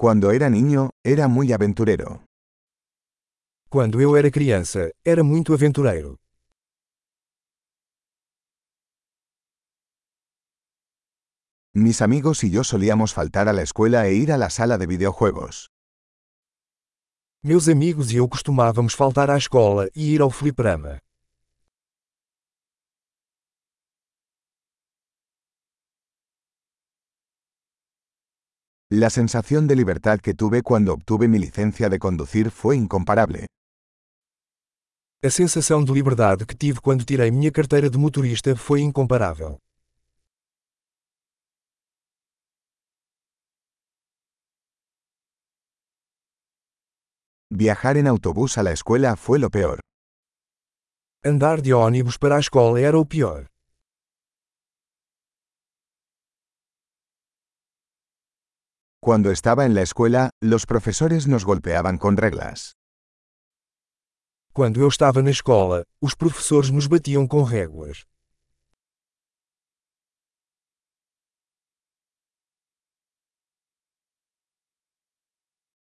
Cuando era niño, era muy aventurero. Quando eu era criança, era muito aventureiro. Mis amigos y yo solíamos faltar a la escuela e ir a la sala de videojuegos. Meus amigos e eu costumávamos faltar à escola e ir ao fliperama. La sensación de libertad que tuve cuando obtuve mi licencia de conducir fue incomparable. A sensação de liberdade que tive quando tirei minha carteira de motorista foi incomparável. Viajar en autobús a la escuela fue lo peor. Andar de ônibus para a escola era o pior. Cuando estaba en la escuela, los profesores nos golpeaban con reglas. Quando eu estava na escola, os professores nos batiam com réguas.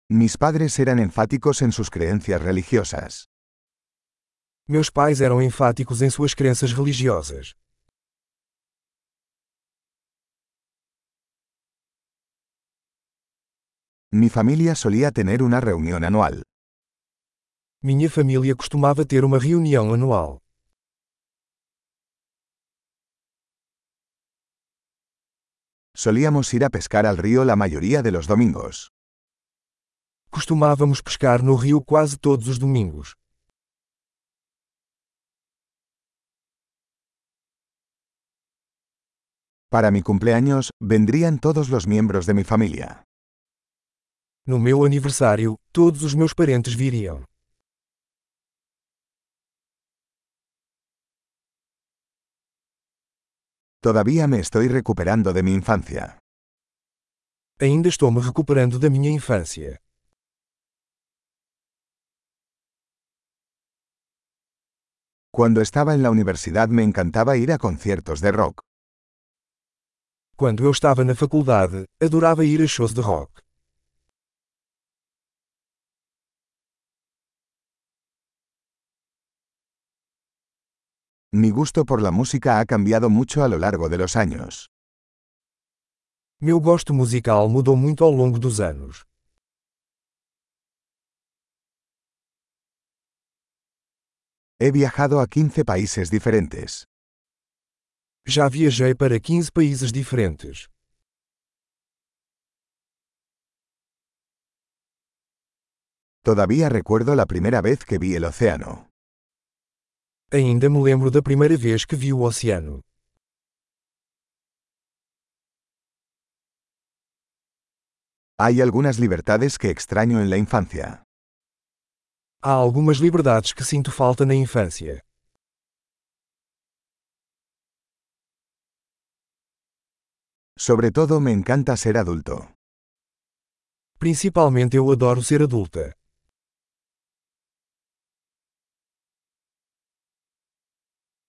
Mis padres eran enfáticos en sus creencias religiosas. Meus pais eram enfáticos em suas crenças religiosas. Mi familia solía tener una reunión anual. Minha família costumava ter uma reunião anual. Solíamos ir a pescar al río la mayoría de los domingos. Costumávamos pescar no rio quase todos os domingos. Para mi cumpleaños, vendrían todos los miembros de mi familia. No meu aniversário, todos os meus parentes viriam. Todavía me estoy recuperando de mi infancia. Ainda estou me recuperando da minha infância. Cuando estaba en la universidad me encantaba ir a conciertos de rock. Quando eu estava na faculdade, adorava ir a shows de rock. Mi gusto por la música ha cambiado mucho a lo largo de los años. Meu gosto musical mudou muito ao longo dos anos. He viajado a 15 países diferentes. Já viajei para 15 países diferentes. Todavía recuerdo la primera vez que vi el océano. Ainda me lembro da primeira vez que vi o oceano. Hay algunas libertades que extraño en la infancia. Há algumas liberdades que sinto falta na infância. Sobre todo me encanta ser adulto. Principalmente eu adoro ser adulta.